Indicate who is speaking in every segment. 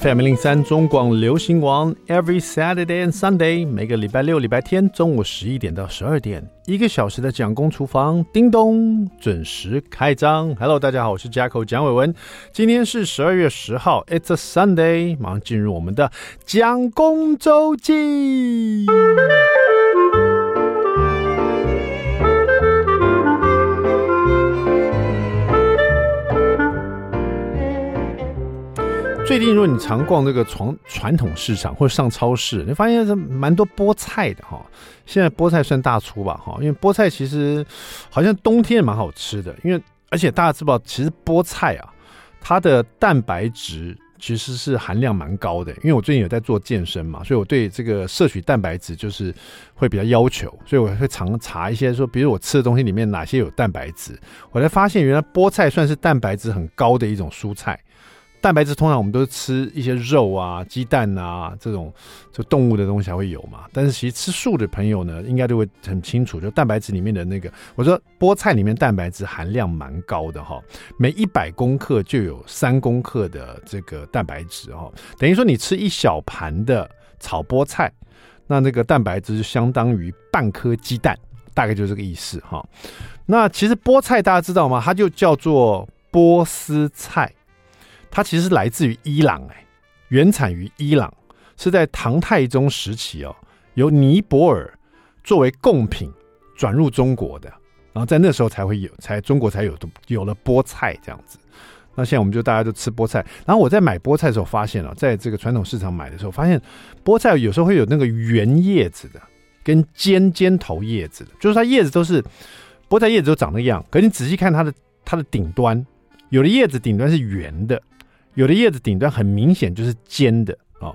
Speaker 1: FM 零三中广流行王，Every Saturday and Sunday，每个礼拜六、礼拜天中午十一点到十二点，一个小时的蒋公厨房，叮咚，准时开张。Hello，大家好，我是 jack 蒋伟文，今天是十二月十号，It's a Sunday，马上进入我们的蒋公周记。最近，如果你常逛这个传传统市场或者上超市，你发现是蛮多菠菜的哈。现在菠菜算大厨吧哈，因为菠菜其实好像冬天也蛮好吃的。因为而且大家知道，其实菠菜啊，它的蛋白质其实是含量蛮高的。因为我最近有在做健身嘛，所以我对这个摄取蛋白质就是会比较要求，所以我会常查一些说，比如我吃的东西里面哪些有蛋白质。我才发现，原来菠菜算是蛋白质很高的一种蔬菜。蛋白质通常我们都是吃一些肉啊、鸡蛋啊这种就动物的东西才会有嘛。但是其实吃素的朋友呢，应该都会很清楚，就蛋白质里面的那个，我说菠菜里面蛋白质含量蛮高的哈，每一百公克就有三公克的这个蛋白质哈，等于说你吃一小盘的炒菠菜，那那个蛋白质就相当于半颗鸡蛋，大概就是这个意思哈。那其实菠菜大家知道吗？它就叫做波斯菜。它其实是来自于伊朗，哎，原产于伊朗，是在唐太宗时期哦，由尼泊尔作为贡品转入中国的，然后在那时候才会有，才中国才有有了菠菜这样子。那现在我们就大家都吃菠菜。然后我在买菠菜的时候发现了，在这个传统市场买的时候，发现菠菜有时候会有那个圆叶子的，跟尖尖头叶子的，就是它叶子都是菠菜叶子都长那样，可你仔细看它的它的顶端，有的叶子顶端是圆的。有的叶子顶端很明显就是尖的哦，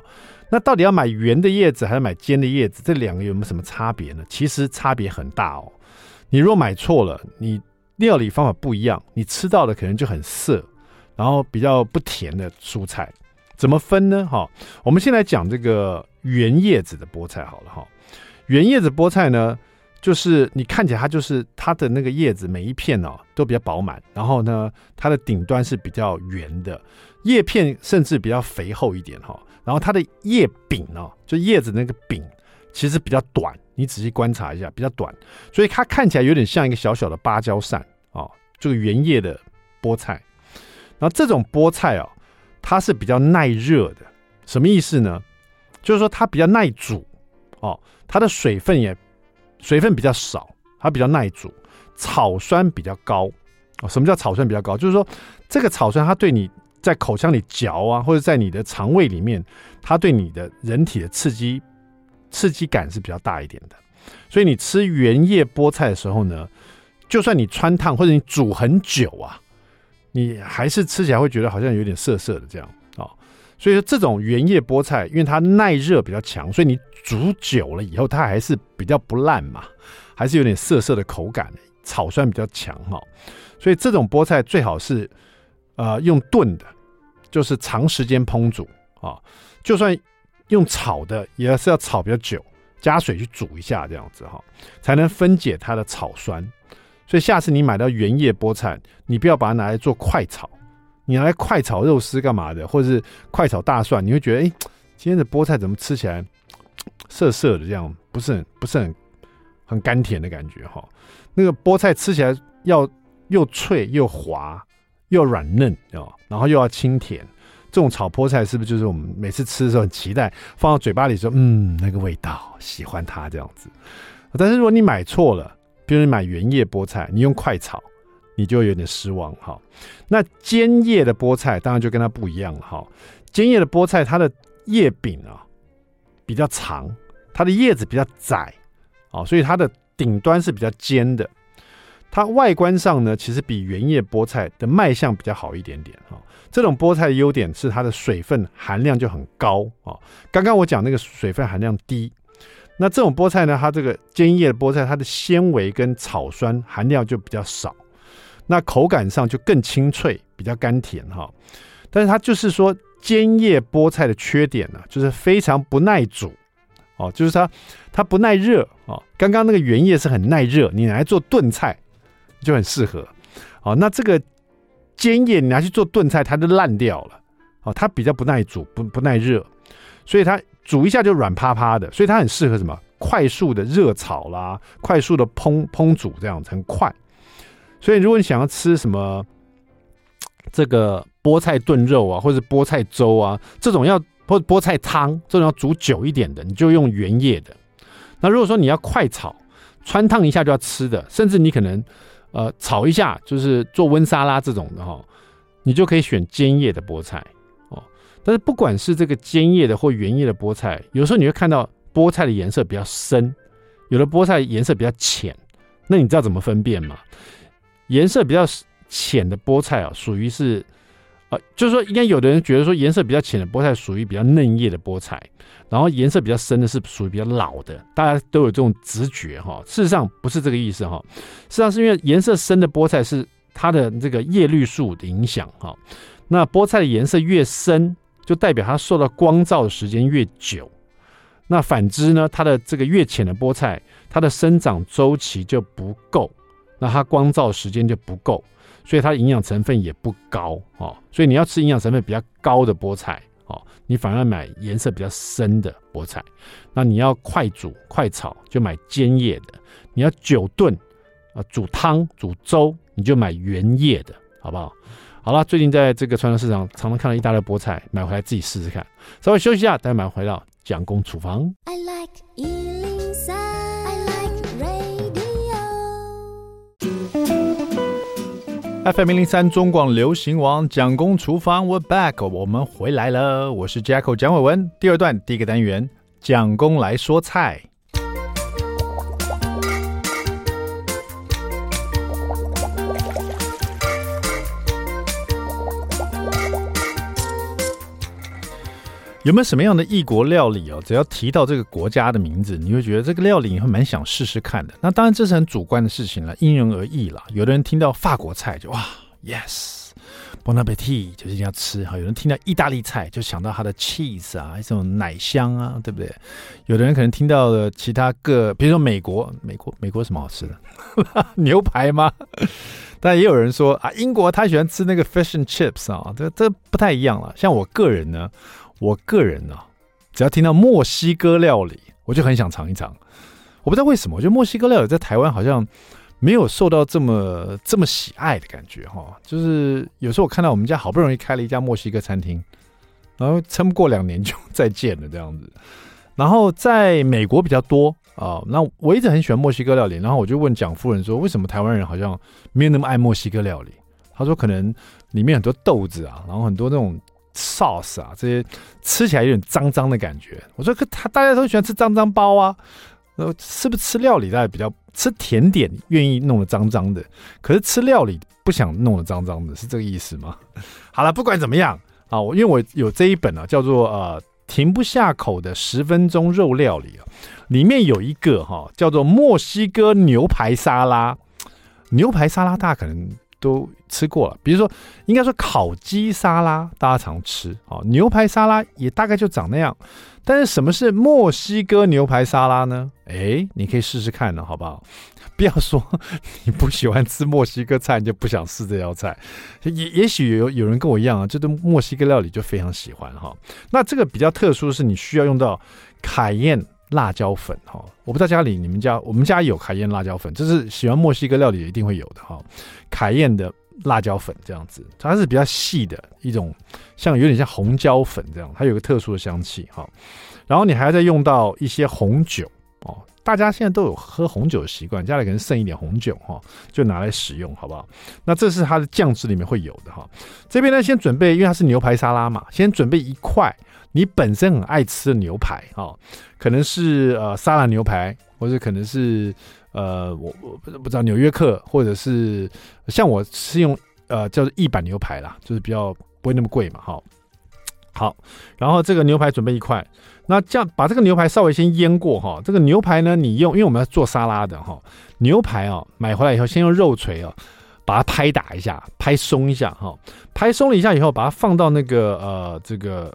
Speaker 1: 那到底要买圆的叶子还是买尖的叶子？这两个有没有什么差别呢？其实差别很大哦。你如果买错了，你料理方法不一样，你吃到的可能就很涩，然后比较不甜的蔬菜。怎么分呢？哈，我们先来讲这个圆叶子的菠菜好了哈。圆叶子菠菜呢，就是你看起来它就是它的那个叶子每一片哦都比较饱满，然后呢它的顶端是比较圆的。叶片甚至比较肥厚一点哈，然后它的叶柄哦，就叶子那个柄其实比较短，你仔细观察一下，比较短，所以它看起来有点像一个小小的芭蕉扇哦，这个圆叶的菠菜。然后这种菠菜哦，它是比较耐热的，什么意思呢？就是说它比较耐煮哦，它的水分也水分比较少，它比较耐煮，草酸比较高哦。什么叫草酸比较高？就是说这个草酸它对你。在口腔里嚼啊，或者在你的肠胃里面，它对你的人体的刺激刺激感是比较大一点的。所以你吃原叶菠菜的时候呢，就算你汆烫或者你煮很久啊，你还是吃起来会觉得好像有点涩涩的这样啊。所以说这种原叶菠菜，因为它耐热比较强，所以你煮久了以后，它还是比较不烂嘛，还是有点涩涩的口感，草酸比较强哈。所以这种菠菜最好是。呃，用炖的，就是长时间烹煮啊。就算用炒的，也是要炒比较久，加水去煮一下，这样子哈，才能分解它的草酸。所以下次你买到原叶菠菜，你不要把它拿来做快炒，你拿来快炒肉丝干嘛的，或者是快炒大蒜，你会觉得，哎，今天的菠菜怎么吃起来涩涩的，这样不是很不是很很甘甜的感觉哈。那个菠菜吃起来要又脆又滑。又软嫩哦，然后又要清甜，这种炒菠菜是不是就是我们每次吃的时候很期待，放到嘴巴里说，嗯，那个味道，喜欢它这样子。但是如果你买错了，比如你买圆叶菠菜，你用快炒，你就有点失望哈。那尖叶的菠菜当然就跟它不一样了哈。尖叶的菠菜它的叶柄啊比较长，它的叶子比较窄啊，所以它的顶端是比较尖的。它外观上呢，其实比原叶菠菜的卖相比较好一点点哈。这种菠菜的优点是它的水分含量就很高啊。刚刚我讲那个水分含量低，那这种菠菜呢，它这个尖叶的菠菜，它的纤维跟草酸含量就比较少，那口感上就更清脆，比较甘甜哈。但是它就是说尖叶菠菜的缺点呢，就是非常不耐煮哦，就是它它不耐热哦。刚刚那个原叶是很耐热，你拿来做炖菜。就很适合，哦，那这个煎叶你拿去做炖菜，它就烂掉了，哦，它比较不耐煮，不不耐热，所以它煮一下就软趴趴的，所以它很适合什么？快速的热炒啦，快速的烹烹煮这样很快。所以如果你想要吃什么这个菠菜炖肉啊，或者菠菜粥啊，这种要或菠菜汤这种要煮久一点的，你就用原叶的。那如果说你要快炒，汆烫一下就要吃的，甚至你可能呃炒一下就是做温沙拉这种的哈，你就可以选尖叶的菠菜哦。但是不管是这个尖叶的或圆叶的菠菜，有时候你会看到菠菜的颜色比较深，有的菠菜颜色比较浅，那你知道怎么分辨吗？颜色比较浅的菠菜啊，属于是，呃，就是说，应该有的人觉得说颜色比较浅的菠菜属于比较嫩叶的菠菜，然后颜色比较深的是属于比较老的，大家都有这种直觉哈。事实上不是这个意思哈，事实上是因为颜色深的菠菜是它的这个叶绿素的影响哈，那菠菜的颜色越深。就代表它受到光照的时间越久，那反之呢，它的这个越浅的菠菜，它的生长周期就不够，那它光照时间就不够，所以它营养成分也不高哦。所以你要吃营养成分比较高的菠菜哦，你反而买颜色比较深的菠菜。那你要快煮快炒，就买尖叶的；你要久炖啊，煮汤煮粥，你就买圆叶的，好不好？好了，最近在这个传统市场常常看到一大堆菠菜，买回来自己试试看。稍微休息一下，待会马上回到蒋公厨房。I like I FM 零零三中广流行王蒋公厨房，We're back，我们回来了。我是 Jacko 蒋伟文。第二段第一个单元，蒋公来说菜。有没有什么样的异国料理哦？只要提到这个国家的名字，你会觉得这个料理你会蛮想试试看的。那当然这是很主观的事情了，因人而异了。有的人听到法国菜就哇，yes，bon appetit，就一定要吃哈。有人听到意大利菜就想到它的 cheese 啊，这种奶香啊，对不对？有的人可能听到了其他各，比如说美国，美国，美国什么好吃的？牛排吗？但也有人说啊，英国他喜欢吃那个 fish and chips 啊，这这不太一样了。像我个人呢。我个人呢、啊，只要听到墨西哥料理，我就很想尝一尝。我不知道为什么，我觉得墨西哥料理在台湾好像没有受到这么这么喜爱的感觉哈。就是有时候我看到我们家好不容易开了一家墨西哥餐厅，然后撑不过两年就再见了这样子。然后在美国比较多啊，那我一直很喜欢墨西哥料理。然后我就问蒋夫人说，为什么台湾人好像没有那么爱墨西哥料理？她说可能里面很多豆子啊，然后很多那种。Sauce 啊，这些吃起来有点脏脏的感觉。我说，可他大家都喜欢吃脏脏包啊，呃，是不是吃料理大家比较吃甜点愿意弄得脏脏的？可是吃料理不想弄得脏脏的，是这个意思吗？好了，不管怎么样啊，我因为我有这一本啊，叫做呃停不下口的十分钟肉料理啊，里面有一个哈、叫做墨西哥牛排沙拉，牛排沙拉大家可能。都吃过了，比如说，应该说烤鸡沙拉大家常吃啊，牛排沙拉也大概就长那样。但是什么是墨西哥牛排沙拉呢？哎，你可以试试看呢，好不好？不要说你不喜欢吃墨西哥菜，你就不想试这道菜。也也许有有人跟我一样啊，这对墨西哥料理就非常喜欢哈。那这个比较特殊的是，你需要用到凯宴。辣椒粉哈，我不知道家里你们家，我们家有凯宴辣椒粉，这是喜欢墨西哥料理一定会有的哈。凯宴的辣椒粉这样子，它是比较细的一种，像有点像红椒粉这样，它有个特殊的香气哈。然后你还要再用到一些红酒哦，大家现在都有喝红酒的习惯，家里可能剩一点红酒哈，就拿来使用好不好？那这是它的酱汁里面会有的哈。这边呢，先准备，因为它是牛排沙拉嘛，先准备一块。你本身很爱吃的牛排哈、可能是呃沙拉牛排，或者可能是呃我我不知道纽约客，或者是像我是用呃叫做一板牛排啦，就是比较不会那么贵嘛，哈、好，然后这个牛排准备一块，那这样把这个牛排稍微先腌过哈、这个牛排呢，你用因为我们要做沙拉的哈、牛排啊、哦、买回来以后先用肉锤、哦、把它拍打一下，拍松一下哈、拍松了一下以后，把它放到那个呃这个。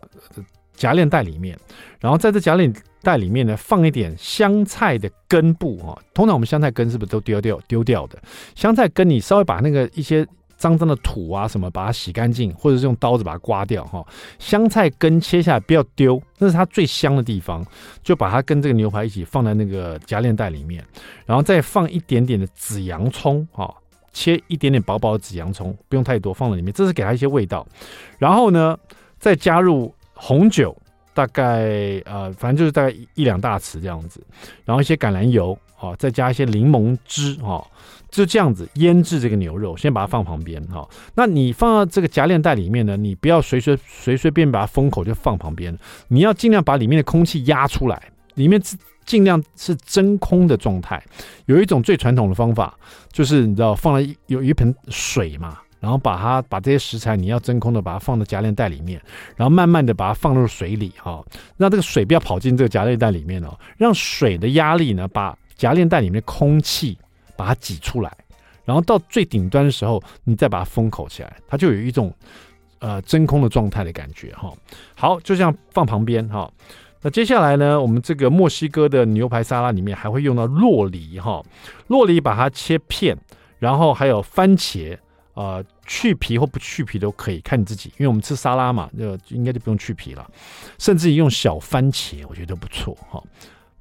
Speaker 1: 夹链袋里面，然后在这夹链袋里面呢，放一点香菜的根部哈。通常我们香菜根是不是都丢掉丢掉的？香菜根你稍微把那个一些脏脏的土啊什么，把它洗干净，或者是用刀子把它刮掉哈。香菜根切下来不要丢，那是它最香的地方，就把它跟这个牛排一起放在那个夹链袋里面，然后再放一点点的紫洋葱哈，切一点点薄薄的紫洋葱，不用太多，放在里面，这是给它一些味道。然后呢，再加入红酒。大概呃，反正就是大概一两大匙这样子，然后一些橄榄油，好、哦，再加一些柠檬汁，哈、哦，就这样子腌制这个牛肉，先把它放旁边，哈、哦。那你放到这个夹链袋里面呢，你不要随随随随便把它封口就放旁边，你要尽量把里面的空气压出来，里面是尽量是真空的状态。有一种最传统的方法，就是你知道放了有一盆水嘛。然后把它把这些食材，你要真空的把它放到夹链袋里面，然后慢慢的把它放入水里哈，让这个水不要跑进这个夹链袋里面哦，让水的压力呢把夹链袋里面的空气把它挤出来，然后到最顶端的时候，你再把它封口起来，它就有一种呃真空的状态的感觉哈。好，就这样放旁边哈。那接下来呢，我们这个墨西哥的牛排沙拉里面还会用到洛梨哈，洛梨把它切片，然后还有番茄。呃，去皮或不去皮都可以，看你自己。因为我们吃沙拉嘛，就应该就不用去皮了。甚至用小番茄，我觉得不错哈。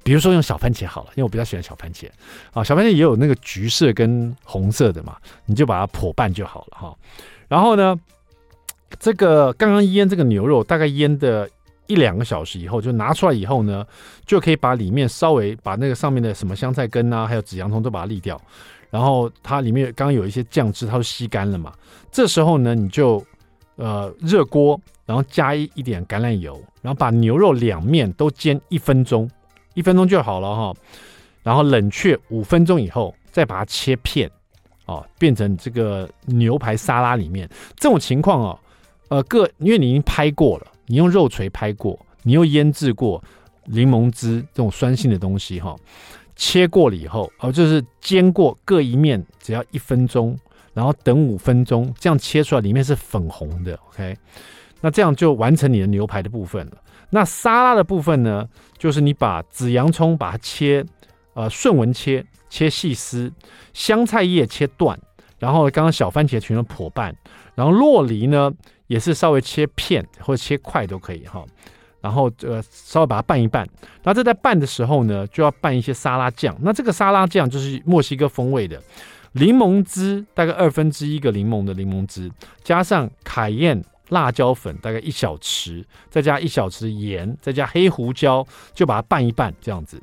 Speaker 1: 比如说用小番茄好了，因为我比较喜欢小番茄啊。小番茄也有那个橘色跟红色的嘛，你就把它破拌就好了哈。然后呢，这个刚刚腌这个牛肉，大概腌的一两个小时以后，就拿出来以后呢，就可以把里面稍微把那个上面的什么香菜根啊，还有紫洋葱都把它沥掉。然后它里面刚刚有一些酱汁，它都吸干了嘛。这时候呢，你就呃热锅，然后加一一点橄榄油，然后把牛肉两面都煎一分钟，一分钟就好了哈。然后冷却五分钟以后，再把它切片，哦，变成这个牛排沙拉里面。这种情况哦，呃，各因为你已经拍过了，你用肉锤拍过，你又腌制过柠檬汁这种酸性的东西哈。切过了以后，哦，就是煎过各一面，只要一分钟，然后等五分钟，这样切出来里面是粉红的，OK，那这样就完成你的牛排的部分了。那沙拉的部分呢，就是你把紫洋葱把它切，呃，顺纹切，切细丝，香菜叶切断，然后刚刚小番茄全都剖半，然后洛梨呢也是稍微切片或者切块都可以哈。然后呃，稍微把它拌一拌。然后这在拌的时候呢，就要拌一些沙拉酱。那这个沙拉酱就是墨西哥风味的，柠檬汁大概二分之一个柠檬的柠檬汁，加上凯宴辣椒粉大概一小匙，再加一小匙盐，再加黑胡椒，就把它拌一拌，这样子。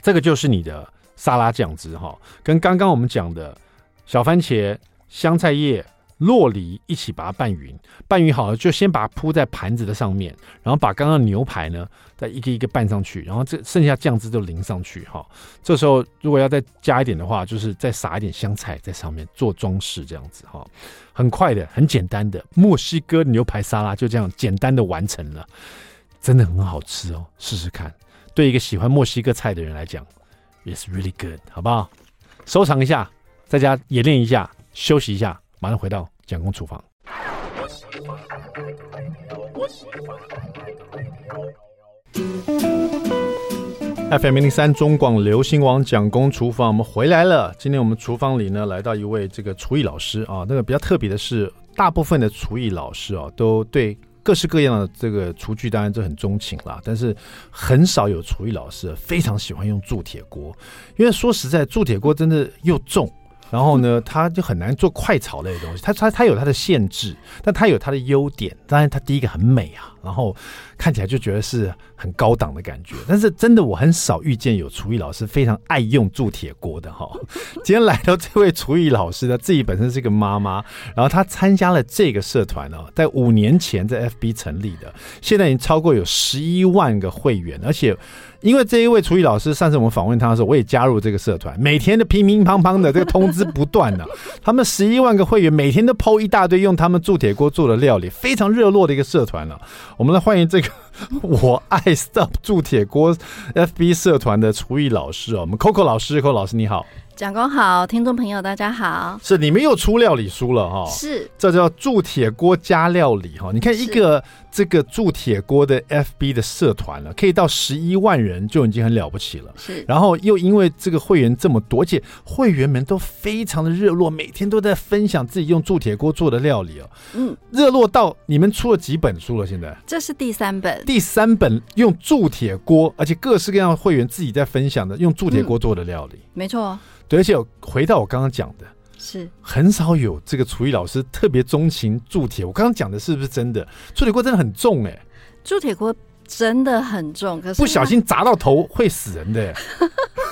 Speaker 1: 这个就是你的沙拉酱汁哈，跟刚刚我们讲的小番茄、香菜叶。酪梨一起把它拌匀，拌匀好了就先把它铺在盘子的上面，然后把刚刚牛排呢再一个一个拌上去，然后这剩下酱汁就淋上去哈。这时候如果要再加一点的话，就是再撒一点香菜在上面做装饰，这样子哈。很快的，很简单的墨西哥牛排沙拉就这样简单的完成了，真的很好吃哦，试试看。对一个喜欢墨西哥菜的人来讲，it's really good，好不好？收藏一下，在家演练一下，休息一下。马上回到蒋公厨房。FM 零零三中广流行网蒋公厨房，我们回来了。今天我们厨房里呢，来到一位这个厨艺老师啊。那个比较特别的是，大部分的厨艺老师啊，都对各式各样的这个厨具当然都很钟情啦。但是很少有厨艺老师非常喜欢用铸铁锅，因为说实在，铸铁锅真的又重。然后呢，它就很难做快炒类的东西。它它它有它的限制，但它有它的优点。当然，它第一个很美啊，然后看起来就觉得是很高档的感觉。但是真的，我很少遇见有厨艺老师非常爱用铸铁锅的哈。今天来到这位厨艺老师呢，自己本身是一个妈妈，然后她参加了这个社团哦，在五年前在 FB 成立的，现在已经超过有十一万个会员，而且。因为这一位厨艺老师，上次我们访问他的时候，我也加入这个社团，每天都乒乒乓乓的这个通知不断呢、他们十一万个会员，每天都 PO 一大堆用他们铸铁锅做的料理，非常热络的一个社团了、我们来欢迎这个 我爱 Stop 铸铁锅 FB 社团的厨艺老师哦，我们 Coco 老师，Coco 老师你好。
Speaker 2: 蒋工好，听众朋友大家好，
Speaker 1: 是你们又出料理书了哈？
Speaker 2: 是，
Speaker 1: 这叫铸铁锅加料理哈。你看一个这个铸铁锅的 FB 的社团了，可以到十一万人就已经很了不起了。
Speaker 2: 是，
Speaker 1: 然后又因为这个会员这么多，而且会员们都非常的热络，每天都在分享自己用铸铁锅做的料理哦。嗯，热络到你们出了几本书了？现在
Speaker 2: 这是第三本，
Speaker 1: 第三本用铸铁锅，而且各式各样的会员自己在分享的用铸铁锅做的料理，
Speaker 2: 嗯、没错。
Speaker 1: 对，而且回到我刚刚讲的，
Speaker 2: 是
Speaker 1: 很少有这个厨艺老师特别钟情铸铁。我刚刚讲的是不是真的？铸铁锅真的很重哎、
Speaker 2: 铸铁锅真的很重，可是
Speaker 1: 不小心砸到头会死人的、欸。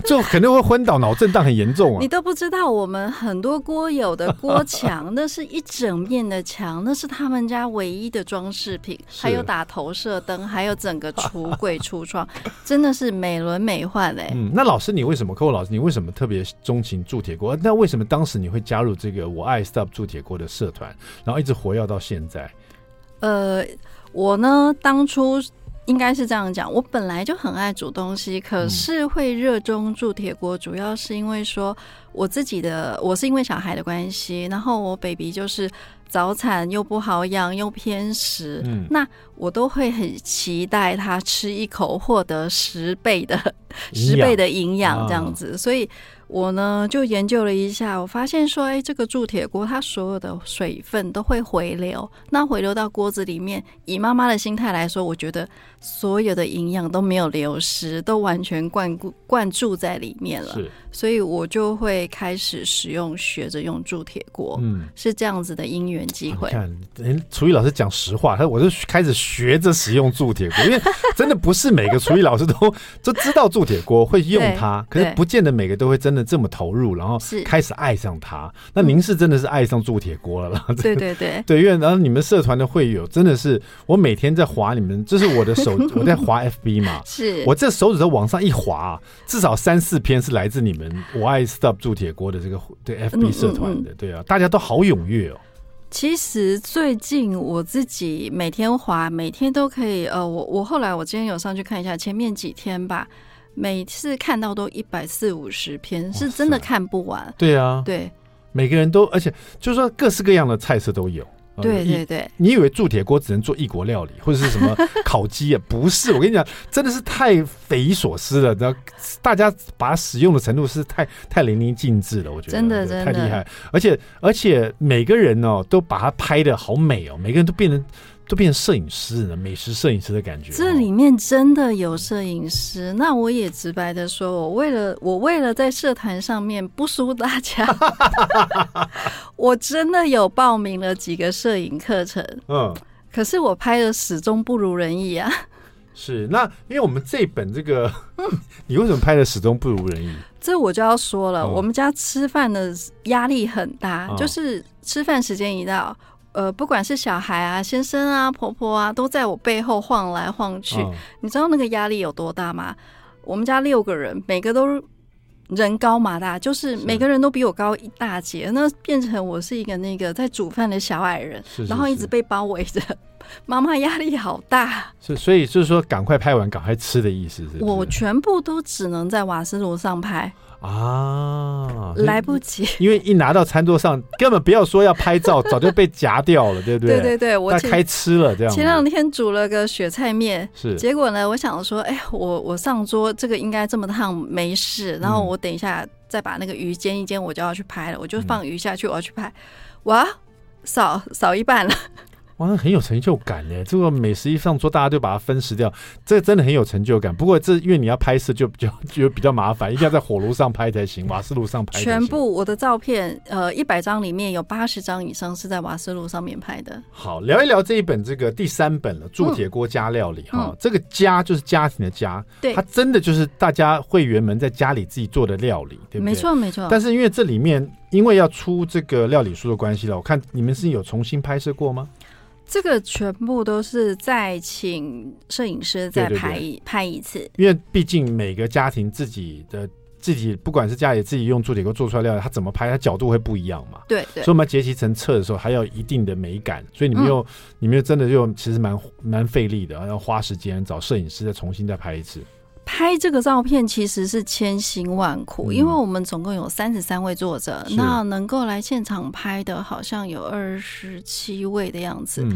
Speaker 1: 就肯定会昏倒，脑震荡很严重啊！
Speaker 2: 你都不知道，我们很多锅友的锅墙，那是一整面的墙，那是他们家唯一的装饰品，还有打投射灯，还有整个橱柜橱窗，真的是美轮美奂嘞、欸。
Speaker 1: 嗯，那老师你为什么？客户老师你为什么特别钟情铸铁锅？那为什么当时你会加入这个我爱 Stop 铸铁锅的社团，然后一直活跃到现在？
Speaker 2: 呃，我呢，当初。应该是这样讲，我本来就很爱煮东西，可是会热衷铸铁锅，主要是因为说我自己的，我是因为小孩的关系，然后我 baby 就是早产又不好养又偏食，嗯，那我都会很期待他吃一口获得十倍的十倍的营养这样子，所以。我呢就研究了一下，我发现说，哎，这个铸铁锅它所有的水分都会回流，那回流到锅子里面，以妈妈的心态来说，我觉得所有的营养都没有流失，都完全灌固灌注在里面了。是，所以我就会开始使用，学着用铸铁锅。嗯，是这样子的因缘机会。
Speaker 1: 啊、你看，厨艺老师讲实话，他我就开始学着使用铸铁锅，因为真的不是每个厨艺老师都 都知道铸铁锅会用它，可是不见得每个都会真的。这么投入，然后开始爱上它。那您是真的是爱上铸铁锅了啦？
Speaker 2: 对对对
Speaker 1: 对，因为然后你们社团的会友真的是，我每天在划你们，这是我的手，我在划 FB 嘛，
Speaker 2: 是
Speaker 1: 我这手指头往上一滑，至少三四篇是来自你们我爱 Stop 铸铁锅的这个对 FB 社团的，对啊，大家都好踊跃哦。
Speaker 2: 其实最近我自己每天滑，每天都可以，呃，我我后来我今天有上去看一下，前面几天吧。每次看到都一百四五十篇，是真的看不完。
Speaker 1: 对啊，
Speaker 2: 对，
Speaker 1: 每个人都，而且就是说各式各样的菜色都有。
Speaker 2: 对对对，
Speaker 1: 你以为铸铁锅只能做异国料理或者是什么烤鸡啊？不是，我跟你讲，真的是太匪夷所思了。然后大家把它使用的程度是太太淋漓尽致了，我觉得
Speaker 2: 真的真的
Speaker 1: 太厉害。而且而且每个人哦都把它拍的好美哦，每个人都变成。都变成摄影师了，美食摄影师的感觉。
Speaker 2: 这里面真的有摄影师，那我也直白的说，我为了我为了在社团上面不输大家，我真的有报名了几个摄影课程。嗯，可是我拍的始终不如人意啊。
Speaker 1: 是，那因为我们这本这个，你为什么拍的始终不如人意？
Speaker 2: 这我就要说了，嗯、我们家吃饭的压力很大，嗯、就是吃饭时间一到。呃，不管是小孩啊、先生啊、婆婆啊，都在我背后晃来晃去。哦、你知道那个压力有多大吗？我们家六个人，每个都人高马大，就是每个人都比我高一大截，那变成我是一个那个在煮饭的小矮人，是是是，然后一直被包围着。妈妈压力好大。是，
Speaker 1: 所以就是说，赶快拍完，赶快吃的意思是，是？
Speaker 2: 我全部都只能在瓦斯炉上拍。
Speaker 1: 啊，
Speaker 2: 来不及，
Speaker 1: 因为一拿到餐桌上，根本不要说要拍照，早就被夹掉了，对不对？
Speaker 2: 对对对，我
Speaker 1: 开吃了这样。
Speaker 2: 前两天煮了个雪菜面，
Speaker 1: 是
Speaker 2: 结果呢，我想说，哎，我我上桌这个应该这么烫没事，然后我等一下再把那个鱼煎一煎，我就要去拍了，我就放鱼下去，我要去拍，哇，少少一半了。
Speaker 1: 哇，那很有成就感呢。这个美食一上桌，大家就把它分食掉，这真的很有成就感。不过这因为你要拍摄，就比较 就比较麻烦，一定要在火炉上拍才行，瓦斯炉上拍。
Speaker 2: 全部我的照片，呃，一百张里面有八十张以上是在瓦斯炉上面拍的。
Speaker 1: 好，聊一聊这一本这个第三本了，铸铁锅加料理哈、嗯哦。这个家就是家庭的家，
Speaker 2: 对，
Speaker 1: 它真的就是大家会员们在家里自己做的料理，对不对？
Speaker 2: 没错没错。
Speaker 1: 但是因为这里面因为要出这个料理书的关系了，我看你们是有重新拍摄过吗？
Speaker 2: 这个全部都是再请摄影师再拍一拍一次，
Speaker 1: 因为毕竟每个家庭自己的自己，不管是家里自己用铸铁锅做出来料理，他怎么拍，它角度会不一样嘛。
Speaker 2: 对对，
Speaker 1: 所以我们结集成册的时候，还要一定的美感，所以你们又、嗯、你们又真的就其实蛮蛮费力的，要花时间找摄影师再重新再拍一次。
Speaker 2: 拍这个照片其实是千辛万苦，嗯、因为我们总共有三十三位作者，那能够来现场拍的，好像有二十七位的样子。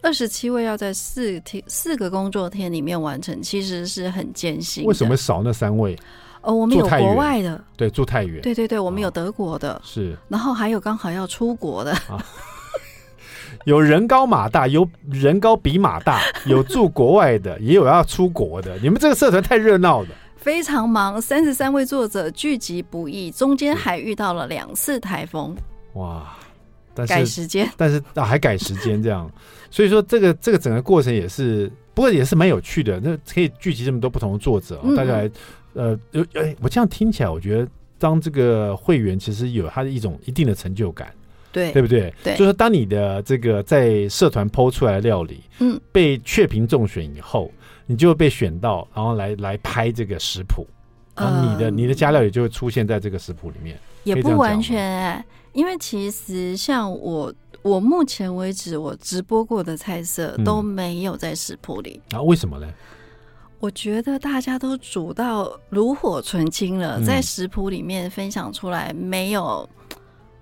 Speaker 2: 二十七位要在四天四个工作天里面完成，其实是很艰辛。
Speaker 1: 为什么少那三位？
Speaker 2: 呃，我们有国外的，
Speaker 1: 对，住太远。
Speaker 2: 对对对，我们有德国的，
Speaker 1: 是，
Speaker 2: 然后还有刚好要出国的。啊
Speaker 1: 有人高马大，有人高比马大，有住国外的，也有要出国的。你们这个社团太热闹了，
Speaker 2: 非常忙。三十三位作者聚集不易，中间还遇到了两次台风。
Speaker 1: 哇！
Speaker 2: 但是改时间，
Speaker 1: 但是啊，还改时间这样。所以说，这个这个整个过程也是，不过也是蛮有趣的。那可以聚集这么多不同的作者，嗯、大家来呃，有哎，我这样听起来，我觉得当这个会员其实有他的一种一定的成就感。
Speaker 2: 对，
Speaker 1: 对不对？
Speaker 2: 对，
Speaker 1: 就是当你的这个在社团 PO 出来的料理，嗯，被确评中选以后，你就会被选到，然后来来拍这个食谱，然后你的、嗯、你的加料也就会出现在这个食谱里面。
Speaker 2: 也不完全、欸，因为其实像我，我目前为止我直播过的菜色都没有在食谱里。
Speaker 1: 啊，为什么呢？
Speaker 2: 我觉得大家都煮到炉火纯青了，在食谱里面分享出来没有。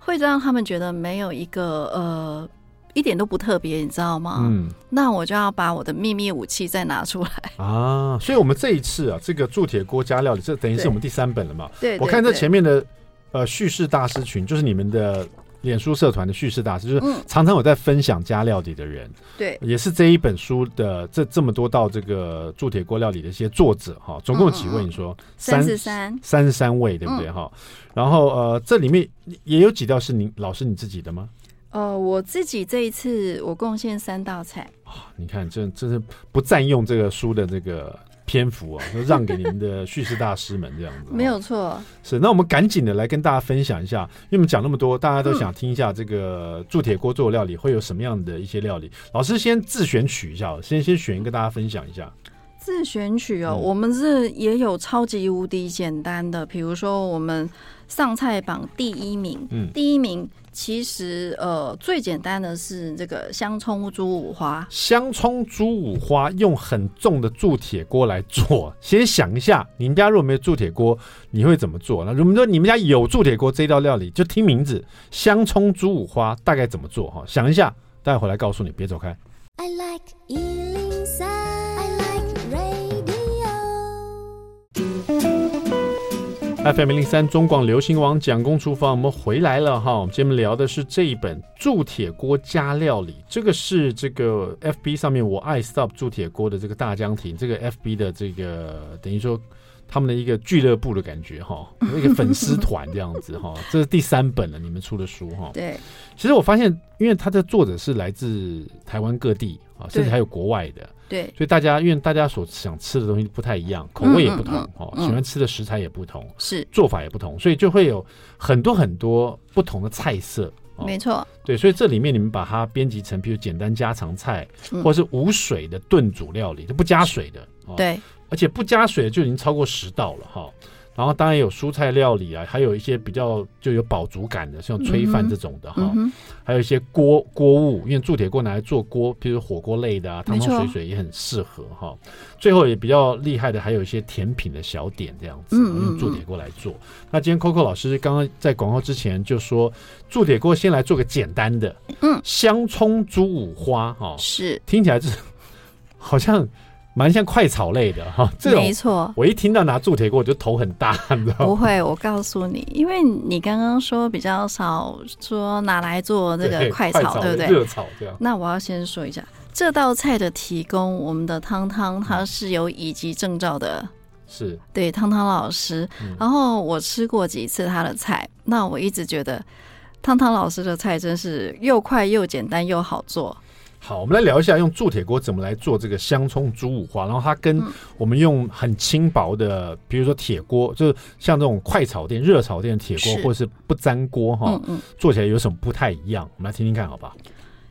Speaker 2: 会让他们觉得没有一个呃一点都不特别，你知道吗？嗯，那我就要把我的秘密武器再拿出来
Speaker 1: 啊！所以，我们这一次啊，这个铸铁锅加料理，这等于是我们第三本了嘛？
Speaker 2: 对，
Speaker 1: 我看这前面的呃叙事大师群，就是你们的脸书社团的叙事大师，就是常常有在分享家料理的人，
Speaker 2: 对，
Speaker 1: 也是这一本书的这这么多道这个铸铁锅料理的一些作者哈，总共有几位？你说
Speaker 2: 三十三，
Speaker 1: 三十三位，对不对？哈。然后呃，这里面也有几道是您老师你自己的吗？
Speaker 2: 呃，我自己这一次我贡献三道菜
Speaker 1: 啊。你看，这这是不占用这个书的这个篇幅啊，都让给你们的叙事大师们这样子。
Speaker 2: 没有错，
Speaker 1: 是。那我们赶紧的来跟大家分享一下，因为我们讲那么多，大家都想听一下这个铸铁锅做料理会有什么样的一些料理。老师先自选取一下，先先选一个大家分享一下。
Speaker 2: 自选取哦，嗯、我们是也有超级无敌简单的，比如说我们。上菜榜第一名，嗯，第一名其实呃最简单的是这个香葱猪五花。
Speaker 1: 香葱猪五花用很重的铸铁锅来做，先想一下，你们家如果没有铸铁锅，你会怎么做？那如果说你们家有铸铁锅，这道料理就听名字香葱猪五花大概怎么做哈？想一下，待会回来告诉你，别走开。I like FM 零零三中广流行网蒋公厨房，我们回来了哈。我们今天聊的是这一本铸铁锅加料理，这个是这个 FB 上面我爱 Stop 铸铁锅的这个大江庭，这个 FB 的这个等于说他们的一个俱乐部的感觉哈，一个粉丝团这样子哈。这是第三本了，你们出的书哈。
Speaker 2: 对，
Speaker 1: 其实我发现，因为它的作者是来自台湾各地啊，甚至还有国外的。
Speaker 2: 对，
Speaker 1: 所以大家因为大家所想吃的东西不太一样，口味也不同哦，喜欢吃的食材也不同，
Speaker 2: 是做
Speaker 1: 法也不同，所以就会有很多很多不同的菜色。
Speaker 2: 没错，
Speaker 1: 对，所以这里面你们把它编辑成，比如简单家常菜，或者是无水的炖煮料理，就不加水的。
Speaker 2: 对，
Speaker 1: 而且不加水的就已经超过十道了哈。然后当然有蔬菜料理啊，还有一些比较就有饱足感的，像炊饭这种的哈，嗯、还有一些锅锅物，因为铸铁锅拿来做锅，譬如火锅类的啊，汤汤水水也很适合哈。最后也比较厉害的，还有一些甜品的小点这样子，用铸铁锅来做。那今天 Coco 老师刚刚在广告之前就说，铸铁锅先来做个简单的，嗯，香葱猪五花哈，是听起来是好像。蛮像快炒类的哈，这种没错。我一听到拿铸铁锅，我就头很大，你知道吗？
Speaker 2: 不会，我告诉你，因为你刚刚说比较少说拿来做这个快炒，对，对不对？
Speaker 1: 热炒这样。
Speaker 2: 那我要先说一下，这道菜的提供，我们的汤汤它是有乙级证照的，
Speaker 1: 是
Speaker 2: 对汤汤老师。然后我吃过几次他的菜，那我一直觉得汤汤老师的菜真是又快又简单又好做。
Speaker 1: 好，我们来聊一下用铸铁锅怎么来做这个香葱猪五花，然后它跟我们用很轻薄的，比如说铁锅，就是像这种快炒店、热炒店的铁锅，或者是不粘锅哈，做起来有什么不太一样？我们来听听看，好不好？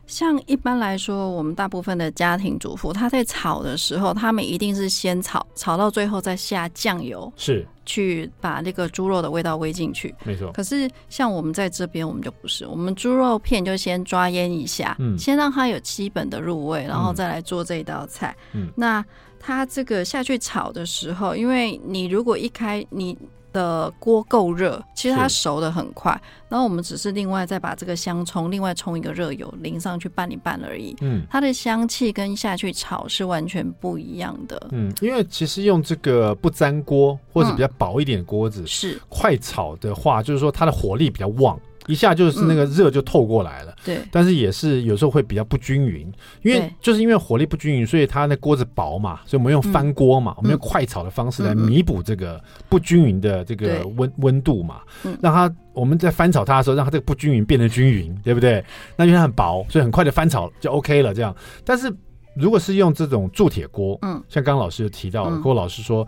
Speaker 2: 像一般来说，我们大部分的家庭主妇，他在炒的时候，他们一定是先炒，炒到最后再下酱油，
Speaker 1: 是
Speaker 2: 去把那个猪肉的味道煨进去。
Speaker 1: 没错。
Speaker 2: 可是像我们在这边，我们就不是，我们猪肉片就先抓腌一下，嗯，先让它有基本的入味，然后再来做这一道菜。嗯，那它这个下去炒的时候，因为你如果一开你。的锅够热，其实它熟的很快。然后我们只是另外再把这个香葱，另外冲一个热油淋上去拌一拌而已。嗯，它的香气跟下去炒是完全不一样的。
Speaker 1: 嗯，因为其实用这个不粘锅或者比较薄一点的锅子，是快炒的话，就是说它的火力比较旺。一下就是那个热就透过来了，嗯，对，但是也是有时候会比较不均匀，因为就是因为火力不均匀，所以它那锅子薄嘛，所以我们用翻锅嘛，嗯，我们用快炒的方式来弥补这个不均匀的这个温温度嘛，让它我们在翻炒它的时候，让它这个不均匀变得均匀，对不对？那因为它很薄，所以很快的翻炒就 OK 了，这样。但是如果是用这种铸铁锅，嗯，像刚刚老师就提到了，郭老师说。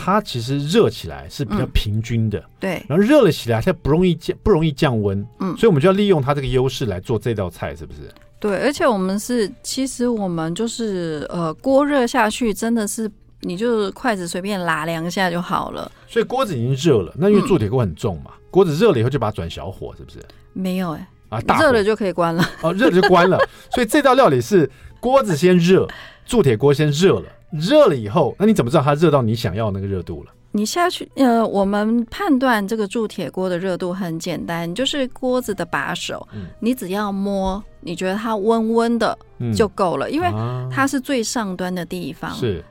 Speaker 1: 它其实热起来是比较平均的，嗯、对，然后热了起来它不容易降，不容易降温，嗯，所以我们就要利用它这个优势来做这道菜，是不是？
Speaker 2: 对，而且我们是，其实我们就是呃，锅热下去真的是，你就筷子随便拉两下就好了。
Speaker 1: 所以锅子已经热了，那因为铸铁锅很重嘛，锅、嗯、子热了以后就把它转小火，是不是？
Speaker 2: 没有哎、欸，啊，大热了就可以关了，
Speaker 1: 哦，热了就关了。所以这道料理是锅子先热，铸铁锅先热了。热了以后，那你怎么知道它热到你想要那个热度了？
Speaker 2: 你下去，呃，我们判断这个铸铁锅的热度很简单，就是锅子的把手，嗯、你只要摸，你觉得它温温的就够了，嗯、因为它是最上端的地方。是，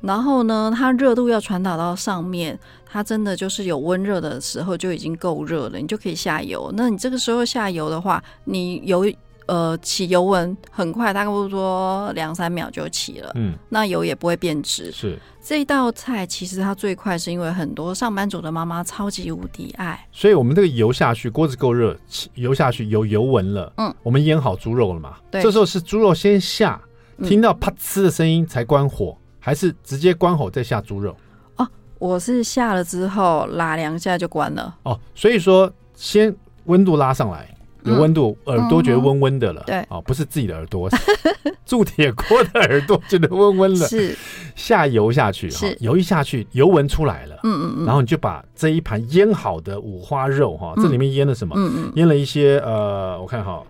Speaker 2: 然后呢，它热度要传导到上面，它真的就是有温热的时候就已经够热了，你就可以下油。那你这个时候下油的话，你油。呃，起油温很快，大概不说两三秒就起了。嗯，那油也不会变质。是这一道菜，其实它最快，是因为很多上班族的妈妈超级无敌爱。
Speaker 1: 所以我们这个油下去，锅子够热，油下去有油纹了。嗯，我们腌好猪肉了嘛？对，这时候是猪肉先下，听到啪呲的声音才关火，嗯，还是直接关火再下猪肉？
Speaker 2: 哦，我是下了之后拉两下就关了。
Speaker 1: 哦，所以说先温度拉上来。有温度，耳朵觉得温温的了。对，啊，不是自己的耳朵，铸铁锅的耳朵觉得温温了。是，下油下去，哈油一下去，油温出来了。嗯嗯嗯。然后你就把这一盘腌好的五花肉，哈，这里面腌了什么？嗯嗯。腌了一些呃，我看哈，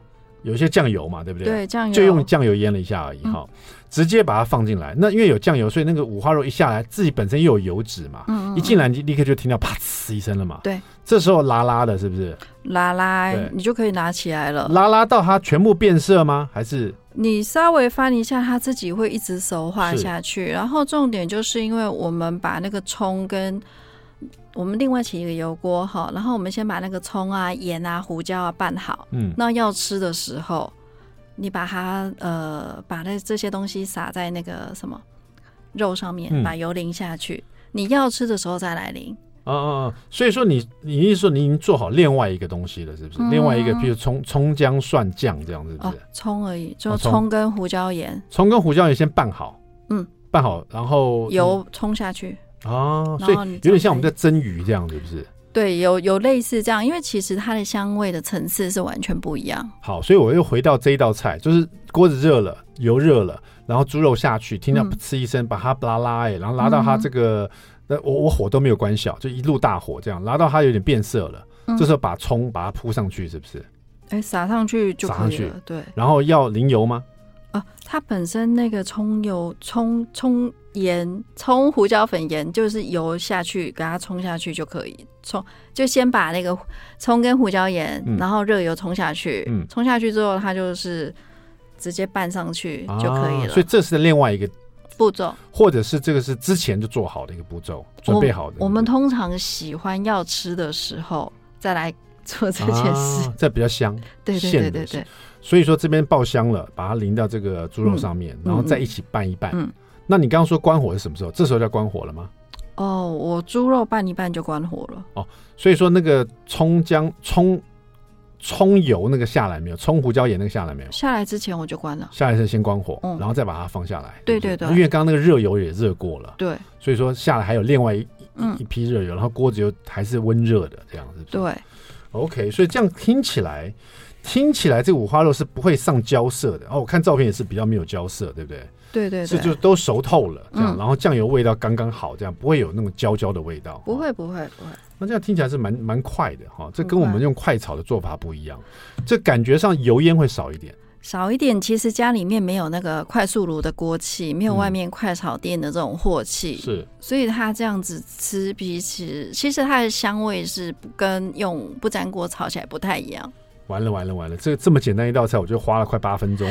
Speaker 1: 有一些酱油嘛，对不对？对，酱油。就用酱油腌了一下而已，哈。直接把它放进来，那因为有酱油，所以那个五花肉一下来，自己本身又有油脂嘛，嗯嗯，一进来你立刻就听到啪呲一声了嘛。对，这时候拉拉的，是不是？
Speaker 2: 拉拉，你就可以拿起来了。
Speaker 1: 拉拉到它全部变色吗？还是
Speaker 2: 你稍微翻一下，它自己会一直熟化下去。然后重点就是因为我们把那个葱跟我们另外起一个油锅哈，然后我们先把那个葱啊、盐啊、胡椒啊拌好。嗯，那要吃的时候。你把它呃，把那这些东西撒在那个什么肉上面，把油淋下去。嗯、你要吃的时候再来淋。
Speaker 1: 啊啊啊！所以说你你意思说你已经做好另外一个东西了，是不是？嗯、另外一个，比如葱葱姜蒜酱这样子，是不是？
Speaker 2: 葱、哦、而已，就葱跟胡椒盐。
Speaker 1: 葱、哦、跟胡椒盐先拌好，嗯，拌好，然后
Speaker 2: 油冲下去。
Speaker 1: 啊，所以有点像我们在蒸鱼这样，是不是？
Speaker 2: 对，有有类似这样，因为其实它的香味的层次是完全不一样。
Speaker 1: 好，所以我又回到这一道菜，就是锅子热了，油热了，然后猪肉下去，听到“呲”一声，把它拉拉哎，然后拉到它这个，那、嗯，我我火都没有关小，就一路大火这样拉到它有点变色了，嗯、这时候把葱把它铺上去，是不是？
Speaker 2: 哎，撒上去就可以了。撒上去，对。
Speaker 1: 然后要淋油吗？
Speaker 2: 啊，它本身那个葱油、葱葱盐、葱胡椒粉盐，就是油下去给它冲下去就可以。冲就先把那个葱跟胡椒盐，嗯、然后热油冲下去，嗯、冲下去之后，它就是直接拌上去就可以了。啊、
Speaker 1: 所以这是另外一个
Speaker 2: 步骤，
Speaker 1: 或者是这个是之前就做好的一个步骤，准备好的。
Speaker 2: 我们通常喜欢要吃的时候再来做这件事，
Speaker 1: 这、啊、比较香。
Speaker 2: 对对对对对。
Speaker 1: 所以说这边爆香了，把它淋到这个猪肉上面，嗯、然后再一起拌一拌。嗯，那你刚刚说关火是什么时候？这时候叫关火了吗？
Speaker 2: 哦，我猪肉拌一拌就关火了。哦，
Speaker 1: 所以说那个葱姜葱葱油那个下来没有？葱胡椒盐那个下来没有？
Speaker 2: 下来之前我就关了。
Speaker 1: 下来是先关火，嗯、然后再把它放下来。
Speaker 2: 对对对，
Speaker 1: 因为刚刚那个热油也热过了。
Speaker 2: 对，所
Speaker 1: 以说下来还有另外一、嗯、一批热油，然后锅子又还是温热的这样子。
Speaker 2: 对，OK，
Speaker 1: 所以这样听起来。听起来这个五花肉是不会上焦色的哦。我看照片也是比较没有焦色，对不对？
Speaker 2: 对对对，
Speaker 1: 是就都熟透了这样，
Speaker 2: 嗯、
Speaker 1: 然后酱油味道刚刚好，这样不会有那种焦焦的味道。
Speaker 2: 不会不会不会。
Speaker 1: 那这样听起来是蛮蛮快的哈，这跟我们用快炒的做法不一样，这感觉上油烟会少一点。
Speaker 2: 少一点，其实家里面没有那个快速炉的锅气，没有外面快炒店的这种镬气，
Speaker 1: 是、嗯，
Speaker 2: 所以它这样子吃比起，其实它的香味是跟用不粘锅炒起来不太一样。
Speaker 1: 完了完了完了，这这么简单一道菜，我就花了快八分钟，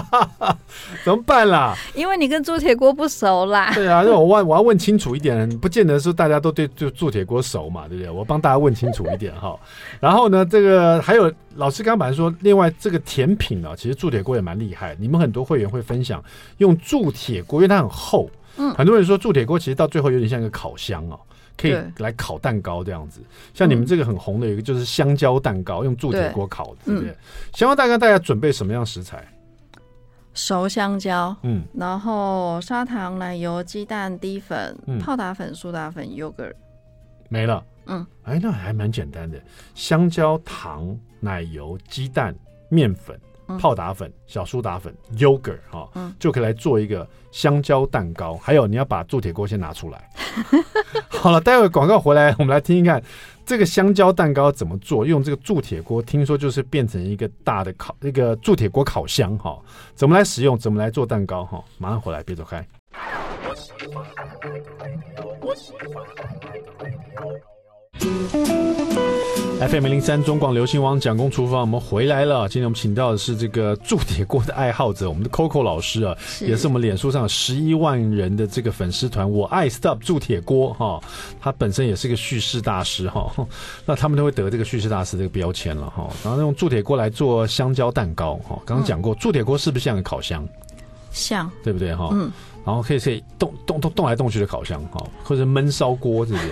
Speaker 1: 怎么办啦？
Speaker 2: 因为你跟铸铁锅不熟啦。
Speaker 1: 对啊，那我问我要问清楚一点，不见得说大家都对就铸铁锅熟嘛，对不对？我帮大家问清楚一点哈。然后呢，这个还有老师刚刚说，另外这个甜品呢，其实铸铁锅也蛮厉害。你们很多会员会分享用铸铁锅，因为它很厚，嗯，很多人说铸铁锅其实到最后有点像一个烤箱哦。可以来烤蛋糕这样子，像你们这个很红的一个就是香蕉蛋糕，用铸铁锅烤的，对不对？香蕉蛋糕大家准备什么样食材？
Speaker 2: 熟香蕉，
Speaker 1: 嗯，
Speaker 2: 然后砂糖、奶油、鸡蛋、低粉、
Speaker 1: 嗯、
Speaker 2: 泡打粉、苏打粉、yogurt，
Speaker 1: 没了。
Speaker 2: 嗯，
Speaker 1: 哎，那还蛮简单的，香蕉、糖、奶油、鸡蛋、面粉。泡打粉、小苏打粉、yogurt 哈、哦，就可以来做一个香蕉蛋糕。还有，你要把铸铁锅先拿出来。好了，待会广告回来，我们来听听看这个香蕉蛋糕怎么做。用这个铸铁锅，听说就是变成一个大的烤，那个铸铁锅烤箱哈、哦。怎么来使用？怎么来做蛋糕？哈、哦，马上回来，别走开。FM 零三中广流行网蒋公厨房，我们回来了。今天我们请到的是这个铸铁锅的爱好者，我们的 Coco 老师啊，也是我们脸书上十一万人的这个粉丝团，我爱 Stop 铸铁锅哈。他本身也是个叙事大师哈，那他们都会得这个叙事大师这个标签了哈。然后用铸铁锅来做香蕉蛋糕哈，刚刚讲过，铸铁锅是不是像个烤箱？
Speaker 2: 像，
Speaker 1: 对不对哈？
Speaker 2: 嗯。
Speaker 1: 然后可以可以动动动动来动去的烤箱哈，或者闷烧锅，是不对？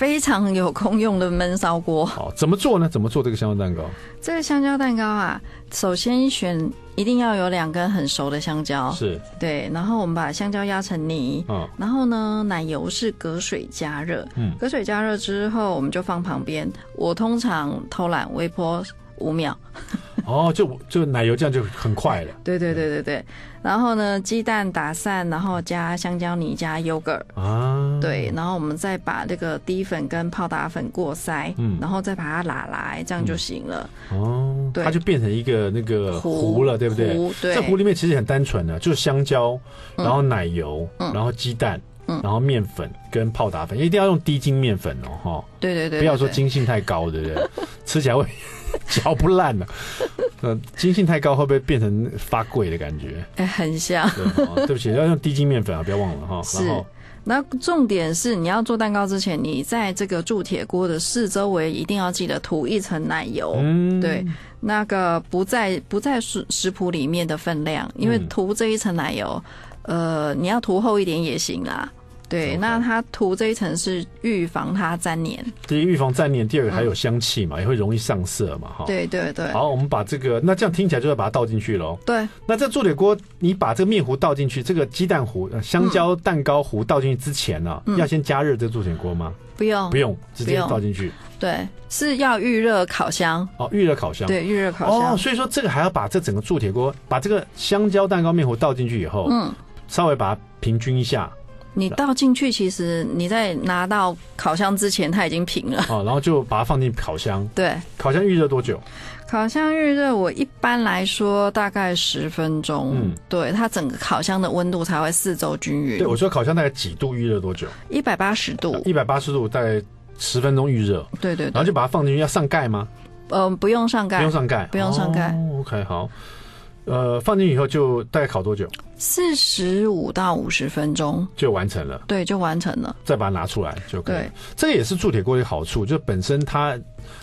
Speaker 2: 非常有功用的焖烧锅。
Speaker 1: 好，怎么做呢？怎么做这个香蕉蛋糕？
Speaker 2: 这个香蕉蛋糕啊，首先选一定要有两根很熟的香蕉，
Speaker 1: 是
Speaker 2: 对。然后我们把香蕉压成泥，
Speaker 1: 嗯，
Speaker 2: 然后呢，奶油是隔水加热，
Speaker 1: 嗯，
Speaker 2: 隔水加热之后，我们就放旁边。我通常偷懒，微波五秒。
Speaker 1: 哦，就就奶油这样就很快了。
Speaker 2: 对对对对对。然后呢，鸡蛋打散，然后加香蕉泥加 yogurt
Speaker 1: 啊，
Speaker 2: 对，然后我们再把这个低粉跟泡打粉过筛，嗯，然后再把它拉来，这样就行了。
Speaker 1: 哦，
Speaker 2: 对，
Speaker 1: 它就变成一个那个糊了，对不对？
Speaker 2: 糊，对。
Speaker 1: 这糊里面其实很单纯的，就是香蕉，然后奶油，然后鸡蛋，然后面粉跟泡打粉，一定要用低筋面粉哦，哈。
Speaker 2: 对对对。不
Speaker 1: 要说筋性太高，对不对？吃起来会。嚼不烂了，呃，筋性太高会不会变成发贵的感
Speaker 2: 觉？很像。
Speaker 1: 对，对不起，要用低筋面粉啊，不要忘了哈。
Speaker 2: 是。
Speaker 1: 然后，
Speaker 2: 那重点是你要做蛋糕之前，你在这个铸铁锅的四周围一定要记得涂一层奶油。
Speaker 1: 嗯，
Speaker 2: 对，那个不在不在食食谱里面的分量，因为涂这一层奶油，呃，你要涂厚一点也行啦。对，那它涂这一层是预防它粘黏。
Speaker 1: 第一，预防粘黏；第二个还有香气嘛，嗯、也会容易上色嘛，哈。
Speaker 2: 对对对。
Speaker 1: 好，我们把这个，那这样听起来就要把它倒进去喽。
Speaker 2: 对。
Speaker 1: 那这铸铁锅，你把这个面糊倒进去，这个鸡蛋糊、香蕉蛋糕糊倒进去之前呢、啊，嗯、要先加热这铸铁锅吗？
Speaker 2: 不用，
Speaker 1: 不用，直接倒进去。
Speaker 2: 对，是要预热烤箱。
Speaker 1: 哦，预热烤箱。
Speaker 2: 对，预热烤箱。
Speaker 1: 哦，所以说这个还要把这整个铸铁锅，把这个香蕉蛋糕面糊倒进去以后，
Speaker 2: 嗯，
Speaker 1: 稍微把它平均一下。
Speaker 2: 你倒进去，其实你在拿到烤箱之前，它已经平了。
Speaker 1: 哦，然后就把它放进烤箱。
Speaker 2: 对，
Speaker 1: 烤箱预热多久？
Speaker 2: 烤箱预热，我一般来说大概十分钟。
Speaker 1: 嗯，
Speaker 2: 对，它整个烤箱的温度才会四周均匀。
Speaker 1: 对，我说烤箱大概几度预热多久？
Speaker 2: 一百八十度。
Speaker 1: 一百八十度，大概十分钟预热。
Speaker 2: 对，对对。
Speaker 1: 然后就把它放进去，要上盖吗？
Speaker 2: 嗯、呃，不用上盖。
Speaker 1: 不用上盖。
Speaker 2: 不用上盖。
Speaker 1: 哦，OK，好。呃，放进去以后就大概烤多久？
Speaker 2: 四十五到五十分钟
Speaker 1: 就完成了。
Speaker 2: 对，就完成了。
Speaker 1: 再把它拿出来就可以。
Speaker 2: 对，
Speaker 1: 这个也是铸铁锅的好处，就本身它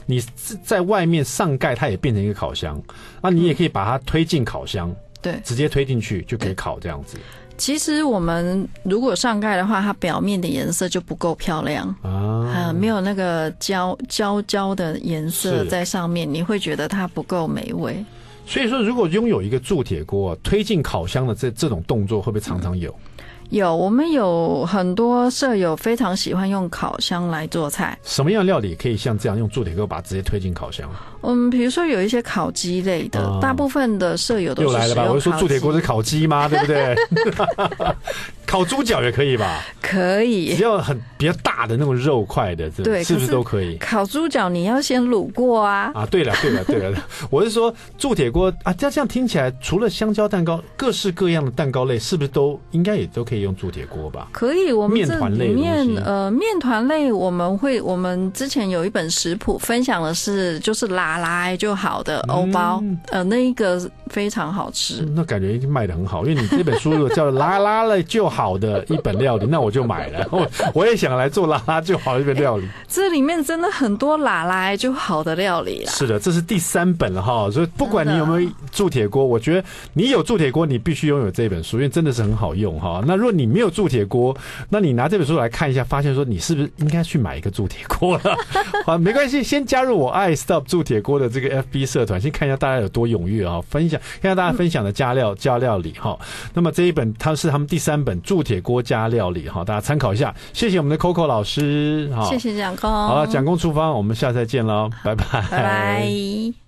Speaker 1: 你在外面上盖，它也变成一个烤箱。那你也可以把它推进烤箱，对，直接推进去就可以烤这样子。
Speaker 2: 其实我们如果上盖的话，它表面的颜色就不够漂亮啊，没有那个焦焦焦的颜色在上面，你会觉得它不够美味。
Speaker 1: 所以说，如果拥有一个铸铁锅推进烤箱的这这种动作，会不会常常有？
Speaker 2: 有，我们有很多舍友非常喜欢用烤箱来做菜。
Speaker 1: 什么样料理可以像这样用铸铁锅把它直接推进烤箱？
Speaker 2: 嗯，比如说有一些烤鸡类的，哦、大部分的舍友都是
Speaker 1: 又来了吧？我就说铸铁锅是烤鸡吗？对不对？烤猪脚也可以吧？
Speaker 2: 可以，
Speaker 1: 只要很比较大的那种肉块的，对，是不是都可以？
Speaker 2: 烤猪脚你要先卤过啊！
Speaker 1: 啊，对了，对了，对了，我是说铸铁锅啊，这样这样听起来，除了香蕉蛋糕，各式各样的蛋糕类，是不是都应该也都可以用铸铁锅吧？
Speaker 2: 可以，我们
Speaker 1: 面团类
Speaker 2: 面呃面团类，我们会我们之前有一本食谱分享的是，就是拉拉就好的欧包，嗯、呃，那一个非常好吃，
Speaker 1: 那感觉已经卖的很好，因为你这本书叫拉拉了就好。的一本料理，那我就买了。我我也想来做拉拉就好一个料理。欸，
Speaker 2: 这里面真的很多拉拉就好的料理啦。
Speaker 1: 是的，这是第三本了哈。所以不管你有没有铸铁锅，我觉得你有铸铁锅，你必须拥有这本书，因为真的是很好用哈。那如果你没有铸铁锅，那你拿这本书来看一下，发现说你是不是应该去买一个铸铁锅了？好，没关系，先加入我爱 stop 铸铁锅的这个 FB 社团，先看一下大家有多踊跃啊！分享看一下大家分享的加料加料理哈。那么这一本它是他们第三本。铸铁锅加料理哈，大家参考一下。谢谢我们的 Coco 老师，
Speaker 2: 谢谢蒋公。
Speaker 1: 好了，蒋公厨房，我们下次再见喽，拜拜，
Speaker 2: 拜拜。